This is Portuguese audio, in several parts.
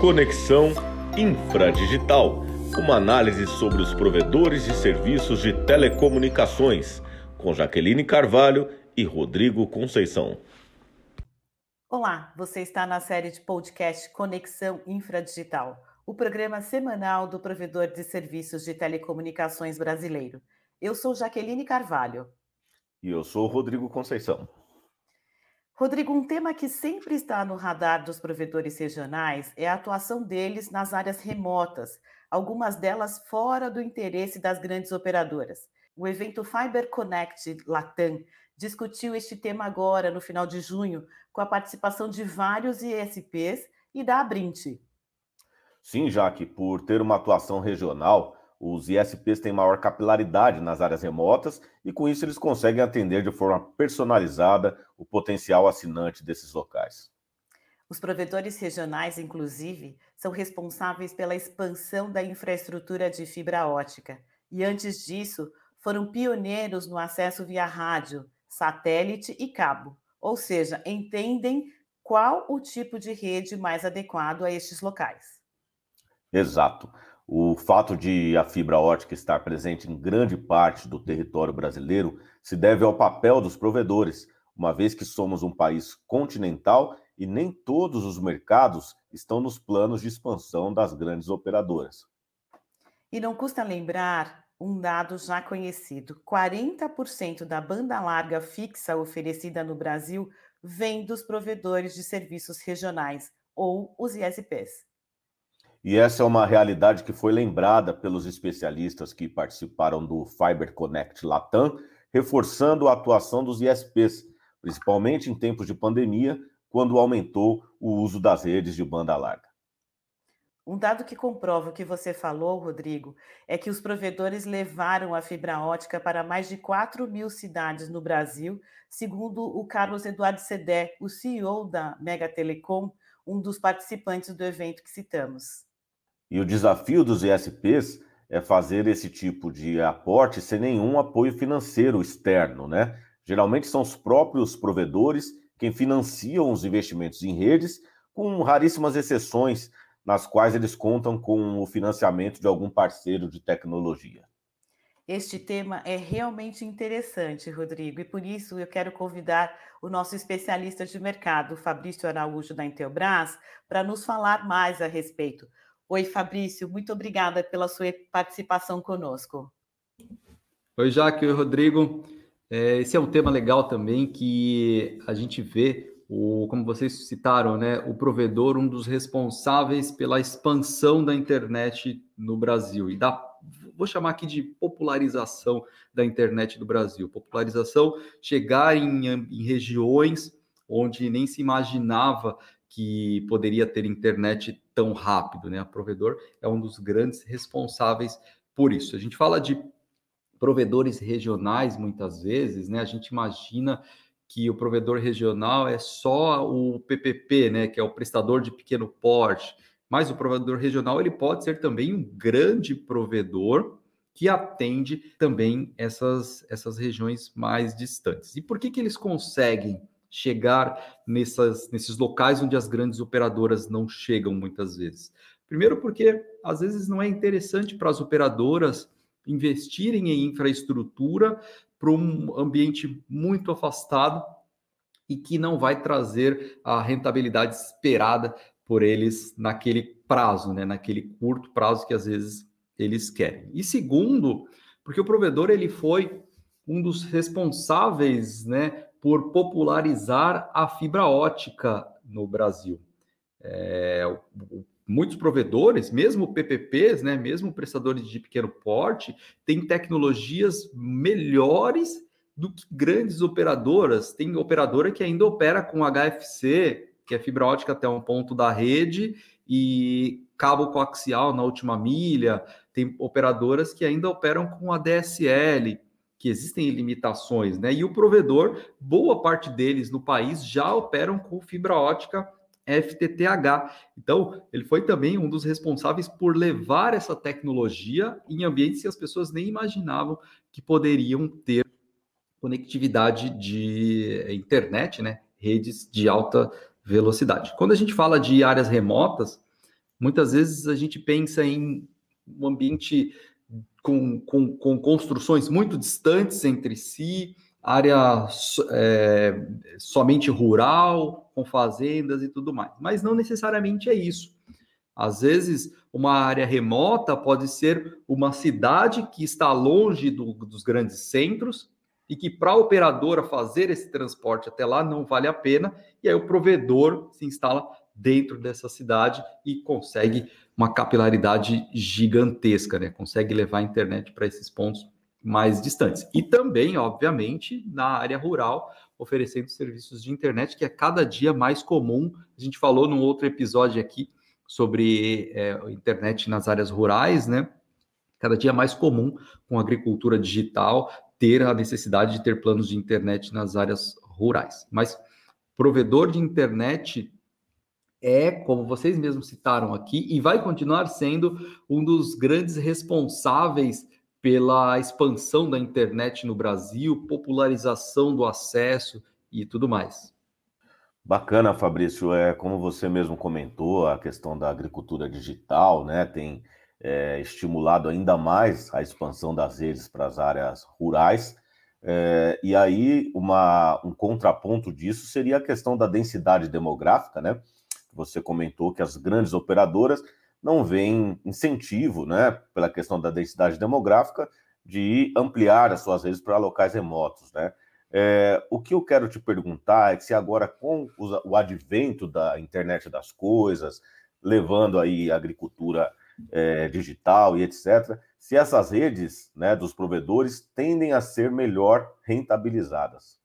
Conexão Infradigital, uma análise sobre os provedores de serviços de telecomunicações, com Jaqueline Carvalho e Rodrigo Conceição. Olá, você está na série de podcast Conexão Infradigital, o programa semanal do provedor de serviços de telecomunicações brasileiro. Eu sou Jaqueline Carvalho. E eu sou Rodrigo Conceição. Rodrigo, um tema que sempre está no radar dos provedores regionais é a atuação deles nas áreas remotas, algumas delas fora do interesse das grandes operadoras. O evento Fiber Connect Latam discutiu este tema agora, no final de junho, com a participação de vários ISPs e da Abrinte. Sim, Jaque, por ter uma atuação regional, os ISPs têm maior capilaridade nas áreas remotas e, com isso, eles conseguem atender de forma personalizada o potencial assinante desses locais. Os provedores regionais, inclusive, são responsáveis pela expansão da infraestrutura de fibra ótica e, antes disso, foram pioneiros no acesso via rádio, satélite e cabo, ou seja, entendem qual o tipo de rede mais adequado a estes locais. Exato. O fato de a fibra ótica estar presente em grande parte do território brasileiro se deve ao papel dos provedores, uma vez que somos um país continental e nem todos os mercados estão nos planos de expansão das grandes operadoras. E não custa lembrar um dado já conhecido: 40% da banda larga fixa oferecida no Brasil vem dos provedores de serviços regionais, ou os ISPs. E essa é uma realidade que foi lembrada pelos especialistas que participaram do Fiber Connect Latam, reforçando a atuação dos ISPs, principalmente em tempos de pandemia, quando aumentou o uso das redes de banda larga. Um dado que comprova o que você falou, Rodrigo, é que os provedores levaram a fibra ótica para mais de 4 mil cidades no Brasil, segundo o Carlos Eduardo Sedé, o CEO da Mega Telecom, um dos participantes do evento que citamos. E o desafio dos ISPs é fazer esse tipo de aporte sem nenhum apoio financeiro externo, né? Geralmente são os próprios provedores quem financiam os investimentos em redes, com raríssimas exceções nas quais eles contam com o financiamento de algum parceiro de tecnologia. Este tema é realmente interessante, Rodrigo, e por isso eu quero convidar o nosso especialista de mercado, Fabrício Araújo, da Intelbras, para nos falar mais a respeito. Oi, Fabrício, muito obrigada pela sua participação conosco. Oi, Jaque, oi, Rodrigo. É, esse é um tema legal também que a gente vê, o, como vocês citaram, né, o provedor, um dos responsáveis pela expansão da internet no Brasil e da, vou chamar aqui de popularização da internet do Brasil. Popularização, chegar em, em regiões onde nem se imaginava que poderia ter internet tão rápido, né? O provedor é um dos grandes responsáveis por isso. A gente fala de provedores regionais muitas vezes, né? A gente imagina que o provedor regional é só o PPP, né, que é o prestador de pequeno porte, mas o provedor regional ele pode ser também um grande provedor que atende também essas, essas regiões mais distantes. E por que, que eles conseguem chegar nessas, nesses locais onde as grandes operadoras não chegam muitas vezes. Primeiro, porque às vezes não é interessante para as operadoras investirem em infraestrutura para um ambiente muito afastado e que não vai trazer a rentabilidade esperada por eles naquele prazo, né, naquele curto prazo que às vezes eles querem. E segundo, porque o provedor ele foi um dos responsáveis, né, por popularizar a fibra ótica no Brasil. É, muitos provedores, mesmo PPPs, né, mesmo prestadores de pequeno porte, têm tecnologias melhores do que grandes operadoras. Tem operadora que ainda opera com HFC, que é fibra ótica até um ponto da rede, e cabo coaxial na última milha. Tem operadoras que ainda operam com ADSL que existem limitações, né? E o provedor, boa parte deles no país já operam com fibra ótica FTTH. Então, ele foi também um dos responsáveis por levar essa tecnologia em ambientes que as pessoas nem imaginavam que poderiam ter conectividade de internet, né? Redes de alta velocidade. Quando a gente fala de áreas remotas, Muitas vezes a gente pensa em um ambiente com, com, com construções muito distantes entre si, área é, somente rural, com fazendas e tudo mais. Mas não necessariamente é isso. Às vezes, uma área remota pode ser uma cidade que está longe do, dos grandes centros e que para a operadora fazer esse transporte até lá não vale a pena, e aí o provedor se instala dentro dessa cidade e consegue uma capilaridade gigantesca, né? Consegue levar a internet para esses pontos mais distantes. E também, obviamente, na área rural, oferecendo serviços de internet, que é cada dia mais comum. A gente falou num outro episódio aqui sobre é, internet nas áreas rurais, né? Cada dia mais comum com a agricultura digital ter a necessidade de ter planos de internet nas áreas rurais. Mas provedor de internet é, como vocês mesmos citaram aqui, e vai continuar sendo um dos grandes responsáveis pela expansão da internet no Brasil, popularização do acesso e tudo mais. Bacana, Fabrício. É como você mesmo comentou, a questão da agricultura digital, né, tem é, estimulado ainda mais a expansão das redes para as áreas rurais. É, e aí, uma, um contraponto disso seria a questão da densidade demográfica, né? Você comentou que as grandes operadoras não veem incentivo, né, pela questão da densidade demográfica, de ampliar as suas redes para locais remotos, né? É, o que eu quero te perguntar é que se agora com o advento da internet das coisas, levando aí a agricultura é, digital e etc., se essas redes né, dos provedores tendem a ser melhor rentabilizadas.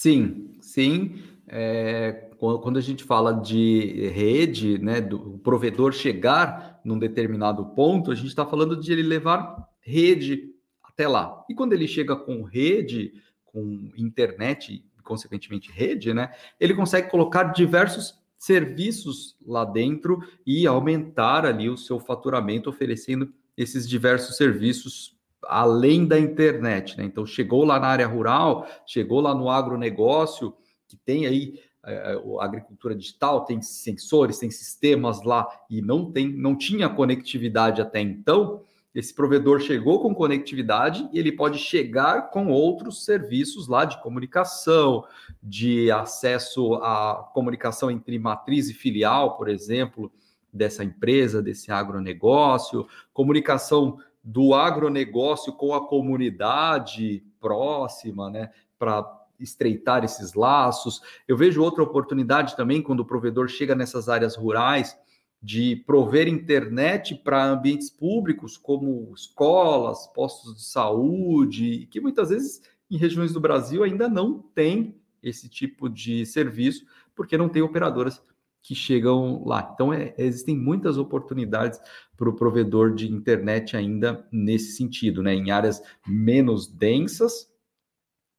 Sim, sim. É, quando a gente fala de rede, né, do provedor chegar num determinado ponto, a gente está falando de ele levar rede até lá. E quando ele chega com rede, com internet, consequentemente rede, né, ele consegue colocar diversos serviços lá dentro e aumentar ali o seu faturamento oferecendo esses diversos serviços além da internet, né? Então chegou lá na área rural, chegou lá no agronegócio, que tem aí é, a agricultura digital, tem sensores, tem sistemas lá e não tem, não tinha conectividade até então. Esse provedor chegou com conectividade e ele pode chegar com outros serviços lá de comunicação, de acesso à comunicação entre matriz e filial, por exemplo, dessa empresa, desse agronegócio, comunicação do agronegócio com a comunidade próxima, né, para estreitar esses laços. Eu vejo outra oportunidade também quando o provedor chega nessas áreas rurais de prover internet para ambientes públicos como escolas, postos de saúde, que muitas vezes em regiões do Brasil ainda não tem esse tipo de serviço, porque não tem operadoras que chegam lá. Então, é, existem muitas oportunidades para o provedor de internet ainda nesse sentido, né? Em áreas menos densas,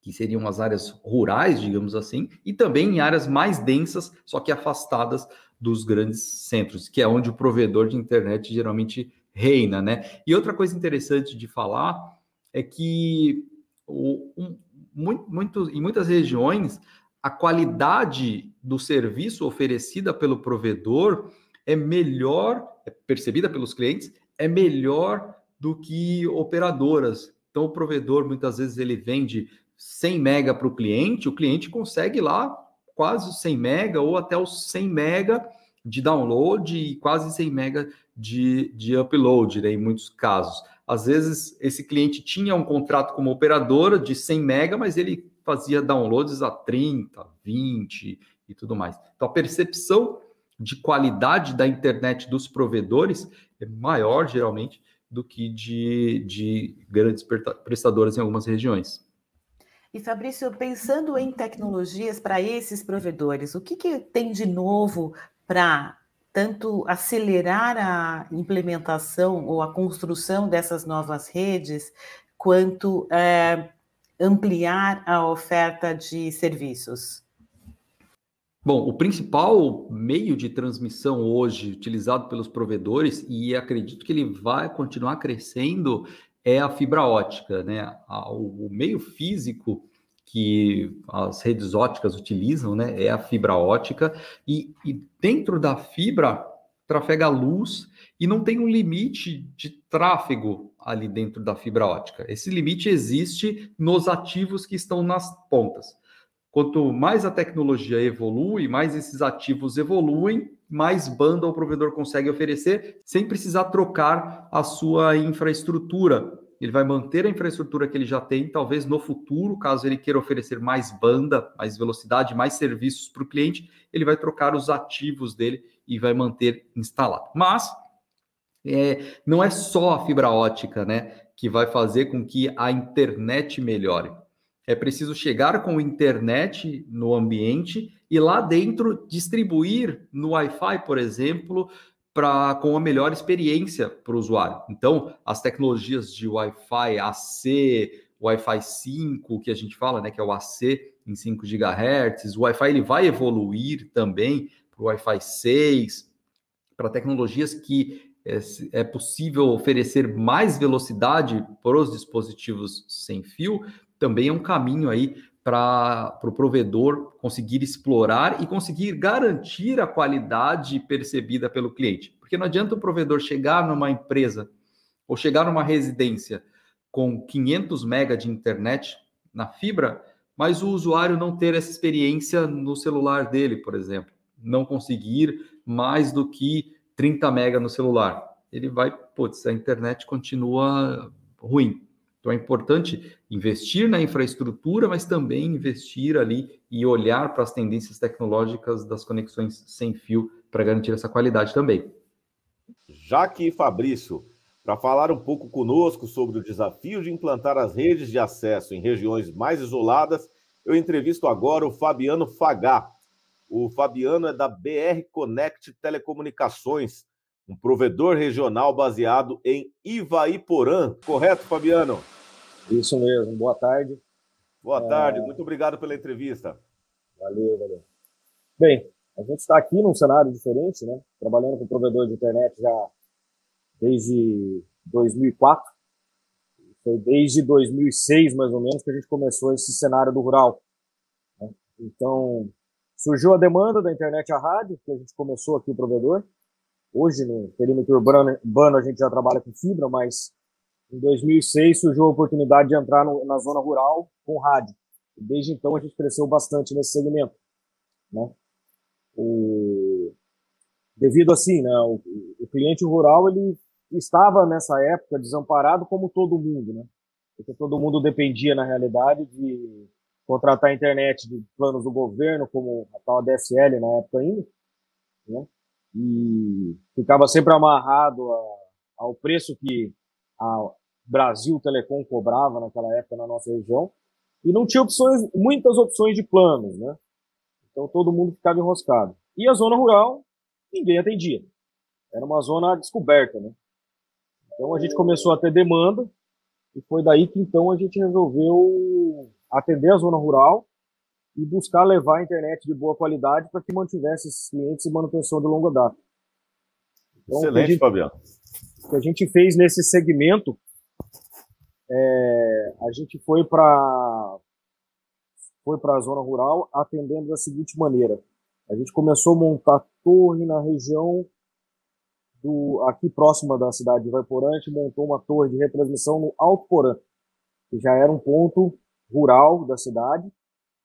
que seriam as áreas rurais, digamos assim, e também em áreas mais densas, só que afastadas dos grandes centros, que é onde o provedor de internet geralmente reina, né? E outra coisa interessante de falar é que o, um, muito, muito, em muitas regiões a qualidade do serviço oferecida pelo provedor é melhor, é percebida pelos clientes, é melhor do que operadoras. Então, o provedor muitas vezes ele vende 100 mega para o cliente, o cliente consegue lá quase 100 mega ou até os 100 mega de download e quase 100 mega de, de upload, né, em muitos casos. Às vezes, esse cliente tinha um contrato como operadora de 100 mega, mas ele fazia downloads a 30, 20 e tudo mais. Então, a percepção de qualidade da internet dos provedores é maior, geralmente, do que de, de grandes prestadoras em algumas regiões. E Fabrício, pensando em tecnologias para esses provedores, o que, que tem de novo para tanto acelerar a implementação ou a construção dessas novas redes, quanto é, ampliar a oferta de serviços? Bom, o principal meio de transmissão hoje utilizado pelos provedores, e acredito que ele vai continuar crescendo, é a fibra ótica, né? O meio físico que as redes óticas utilizam, né, é a fibra ótica, e, e dentro da fibra trafega luz e não tem um limite de tráfego ali dentro da fibra ótica. Esse limite existe nos ativos que estão nas pontas. Quanto mais a tecnologia evolui, mais esses ativos evoluem, mais banda o provedor consegue oferecer sem precisar trocar a sua infraestrutura. Ele vai manter a infraestrutura que ele já tem, talvez no futuro, caso ele queira oferecer mais banda, mais velocidade, mais serviços para o cliente, ele vai trocar os ativos dele e vai manter instalado. Mas é, não é só a fibra ótica né, que vai fazer com que a internet melhore. É preciso chegar com internet no ambiente e lá dentro distribuir no Wi-Fi, por exemplo, para com a melhor experiência para o usuário. Então, as tecnologias de Wi-Fi AC, Wi-Fi 5, que a gente fala, né, que é o AC em 5 GHz, o Wi-Fi ele vai evoluir também para o Wi-Fi 6, para tecnologias que é, é possível oferecer mais velocidade para os dispositivos sem fio, também é um caminho aí para o pro provedor conseguir explorar e conseguir garantir a qualidade percebida pelo cliente. Porque não adianta o provedor chegar numa empresa ou chegar numa residência com 500 mega de internet na fibra, mas o usuário não ter essa experiência no celular dele, por exemplo, não conseguir mais do que 30 mega no celular. Ele vai, putz, a internet continua ruim. Então é importante investir na infraestrutura, mas também investir ali e olhar para as tendências tecnológicas das conexões sem fio para garantir essa qualidade também. Jaque e Fabrício, para falar um pouco conosco sobre o desafio de implantar as redes de acesso em regiões mais isoladas, eu entrevisto agora o Fabiano Fagá. O Fabiano é da BR Connect Telecomunicações, um provedor regional baseado em Ivaiporã. Correto, Fabiano? Isso mesmo. Boa tarde. Boa tarde. É... Muito obrigado pela entrevista. Valeu, valeu. Bem, a gente está aqui num cenário diferente, né? Trabalhando com provedor de internet já desde 2004. Foi desde 2006, mais ou menos, que a gente começou esse cenário do rural. Né? Então, surgiu a demanda da internet à rádio, que a gente começou aqui o provedor. Hoje, no perímetro urbano, urbano, a gente já trabalha com fibra, mas em 2006 surgiu a oportunidade de entrar no, na zona rural com rádio. Desde então a gente cresceu bastante nesse segmento. Né? O... Devido assim, né, o, o cliente rural ele estava nessa época desamparado como todo mundo, né? Porque todo mundo dependia na realidade de contratar a internet de planos do governo, como a tal DSL na época ainda, né? E ficava sempre amarrado a, ao preço que a Brasil Telecom cobrava naquela época na nossa região e não tinha opções, muitas opções de planos, né? Então todo mundo ficava enroscado. E a zona rural, ninguém atendia. Era uma zona descoberta, né? Então a gente começou a ter demanda e foi daí que então a gente resolveu atender a zona rural e buscar levar a internet de boa qualidade para que mantivesse esses clientes em manutenção de longa data. Então, Excelente, gente, Fabiano. O que a gente fez nesse segmento, é, a gente foi para foi para a zona rural atendendo da seguinte maneira. A gente começou a montar torre na região do aqui próxima da cidade de Vaiporã, a gente montou uma torre de retransmissão no Alto Porã, que já era um ponto rural da cidade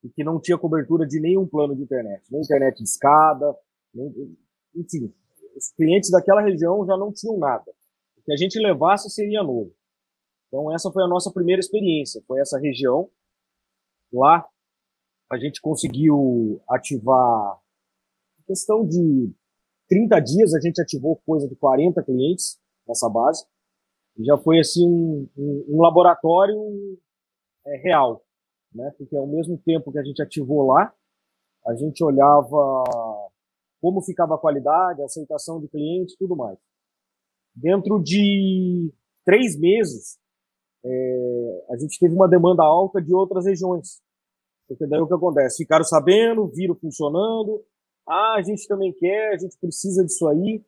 e que não tinha cobertura de nenhum plano de internet, nem internet de escada, nem, enfim, os clientes daquela região já não tinham nada. O que a gente levasse seria novo. Então essa foi a nossa primeira experiência, foi essa região. Lá a gente conseguiu ativar em questão de 30 dias a gente ativou coisa de 40 clientes nessa base. E já foi assim um, um, um laboratório é, real né? Porque ao mesmo tempo que a gente ativou lá, a gente olhava como ficava a qualidade, a aceitação de clientes, tudo mais. Dentro de três meses, é, a gente teve uma demanda alta de outras regiões. Porque daí o que acontece? Ficaram sabendo, viram funcionando. Ah, a gente também quer, a gente precisa disso aí.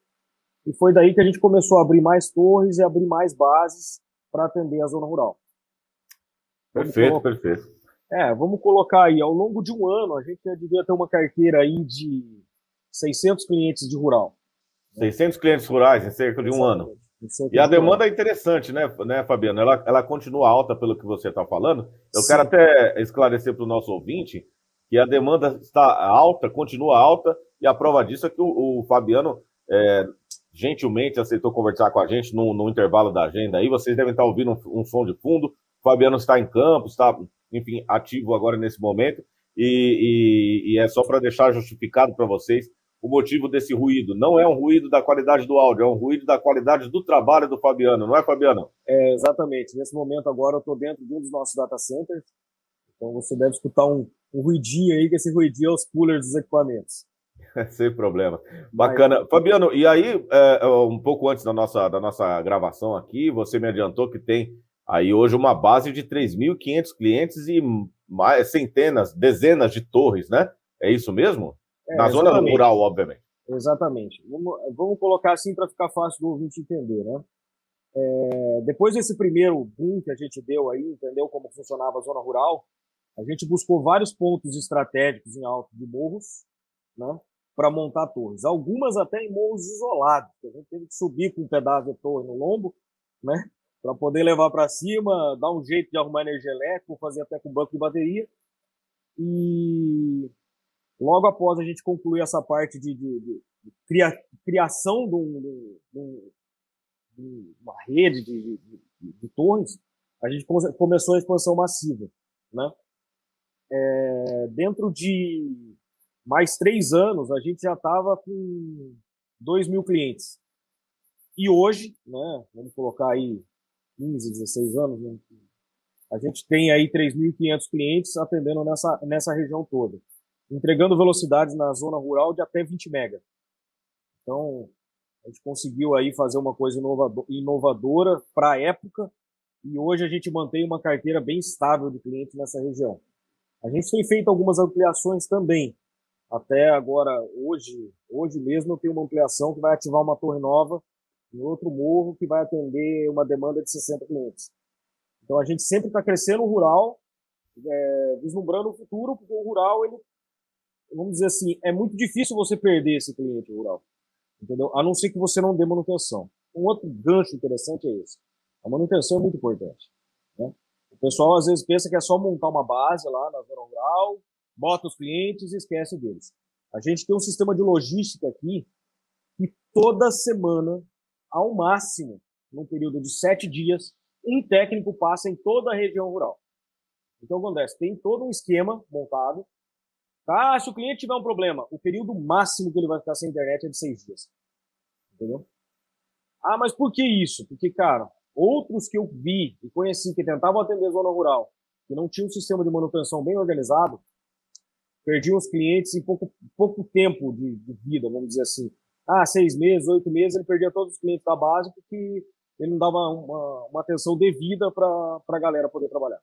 E foi daí que a gente começou a abrir mais torres e abrir mais bases para atender a zona rural. Perfeito, perfeito. É, vamos colocar aí, ao longo de um ano, a gente já devia ter uma carteira aí de 600 clientes de rural. 600 clientes rurais em cerca de um ano. E a demanda é interessante, né, né Fabiano? Ela, ela continua alta pelo que você está falando. Eu Sim. quero até esclarecer para o nosso ouvinte que a demanda está alta, continua alta, e a prova disso é que o, o Fabiano é, gentilmente aceitou conversar com a gente no, no, intervalo da agenda aí. Vocês devem estar ouvindo um, um som de fundo. O Fabiano está em campo, está, enfim, ativo agora nesse momento. E, e, e é só para deixar justificado para vocês o motivo desse ruído. Não é um ruído da qualidade do áudio, é um ruído da qualidade do trabalho do Fabiano, não é, Fabiano? É, exatamente. Nesse momento agora eu estou dentro de um dos nossos data centers, então você deve escutar um, um ruidinho aí, que esse ruidinho é os coolers dos equipamentos. Sem problema. Bacana. Mas... Fabiano, e aí, é, um pouco antes da nossa, da nossa gravação aqui, você me adiantou que tem aí hoje uma base de 3.500 clientes e mais, centenas, dezenas de torres, né? É isso mesmo? É, Na zona rural, obviamente. Exatamente. Vamos, vamos colocar assim para ficar fácil do ouvinte entender, né? É, depois desse primeiro boom que a gente deu aí, entendeu como funcionava a zona rural, a gente buscou vários pontos estratégicos em alto de morros, né, para montar torres. Algumas até em morros isolados, a gente teve que subir com um pedaço de torre no lombo, né, para poder levar para cima, dar um jeito de arrumar energia elétrica, fazer até com banco de bateria. E logo após a gente concluir essa parte de, de, de, de cria, criação de, um, de, uma rede de, de, torres, a gente começou a expansão massiva, né? É, dentro de mais três anos, a gente já estava com 2 mil clientes. E hoje, né, vamos colocar aí 15, 16 anos, né, a gente tem aí 3.500 clientes atendendo nessa, nessa região toda entregando velocidades na zona rural de até 20 mega. Então, a gente conseguiu aí fazer uma coisa inovadora para a época e hoje a gente mantém uma carteira bem estável de clientes nessa região. A gente tem feito algumas ampliações também. Até agora, hoje, hoje mesmo eu tenho uma ampliação que vai ativar uma torre nova em outro morro que vai atender uma demanda de 60 clientes. Então a gente sempre está crescendo o rural, é, vislumbrando o futuro, porque o rural ele vamos dizer assim, é muito difícil você perder esse cliente rural. Entendeu? A não ser que você não dê manutenção. Um outro gancho interessante é esse. A manutenção é muito importante. Né? O pessoal às vezes pensa que é só montar uma base lá na zona rural, bota os clientes e esquece deles. A gente tem um sistema de logística aqui que toda semana, ao máximo, num período de sete dias, um técnico passa em toda a região rural. Então, acontece? Tem todo um esquema montado ah, se o cliente tiver um problema, o período máximo que ele vai ficar sem internet é de seis dias. Entendeu? Ah, mas por que isso? Porque, cara, outros que eu vi e conheci que tentavam atender zona rural, que não tinham um sistema de manutenção bem organizado, perdiam os clientes em pouco, pouco tempo de, de vida, vamos dizer assim. Ah, seis meses, oito meses, ele perdia todos os clientes da base porque ele não dava uma, uma atenção devida para a galera poder trabalhar.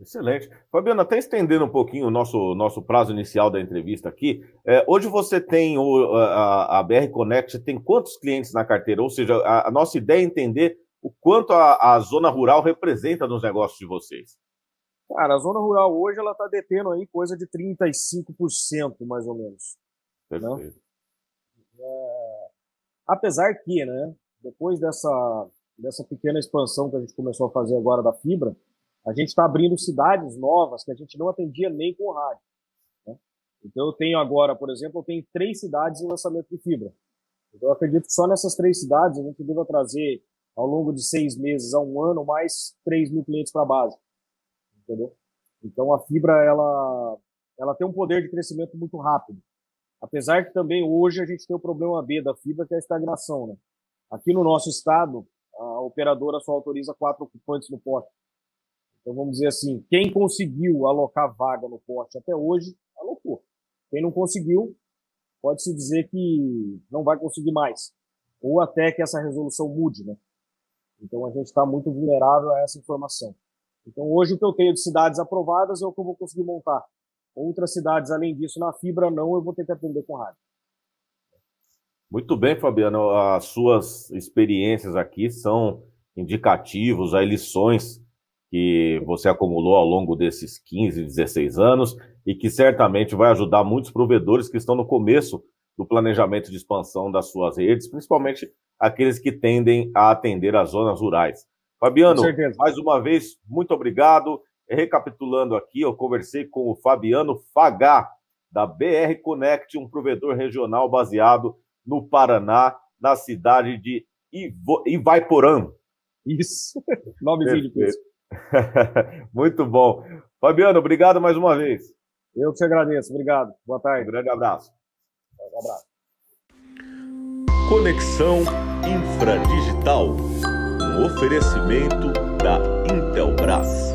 Excelente. Fabiano, até estendendo um pouquinho o nosso, nosso prazo inicial da entrevista aqui, é, hoje você tem o, a, a, BR Connect, tem quantos clientes na carteira? Ou seja, a, a nossa ideia é entender o quanto a, a, zona rural representa nos negócios de vocês. Cara, a zona rural hoje ela está detendo aí coisa de 35%, mais ou menos. Né? É, apesar que, né, depois dessa, dessa pequena expansão que a gente começou a fazer agora da fibra, a gente está abrindo cidades novas que a gente não atendia nem com rádio. Né? Então eu tenho agora, por exemplo, eu tenho três cidades em lançamento de fibra. Então eu acredito que só nessas três cidades a gente deva trazer ao longo de seis meses a um ano mais 3 mil clientes para a base. Entendeu? Então a fibra ela, ela tem um poder de crescimento muito rápido. Apesar que também hoje a gente tem o problema B da fibra, que é a estagnação. Né? Aqui no nosso estado, a operadora só autoriza quatro ocupantes no poste. Então vamos dizer assim, quem conseguiu alocar vaga no porte até hoje, alocou. Quem não conseguiu, pode-se dizer que não vai conseguir mais. Ou até que essa resolução mude, né? Então a gente está muito vulnerável a essa informação. Então hoje o que eu tenho de cidades aprovadas é o que eu vou conseguir montar. Outras cidades, além disso, na fibra não, eu vou ter que atender com rádio. Muito bem, Fabiano. As suas experiências aqui são indicativos, aí lições que você acumulou ao longo desses 15, 16 anos e que certamente vai ajudar muitos provedores que estão no começo do planejamento de expansão das suas redes, principalmente aqueles que tendem a atender as zonas rurais. Fabiano, mais uma vez, muito obrigado. Recapitulando aqui, eu conversei com o Fabiano Fagá, da BR Connect, um provedor regional baseado no Paraná, na cidade de Ivo... Ivaiporã. Isso, nomezinho de Muito bom. Fabiano, obrigado mais uma vez. Eu que te agradeço, obrigado. Boa tarde. Um grande abraço. Um abraço. Conexão Infradigital. Um oferecimento da Intelbras.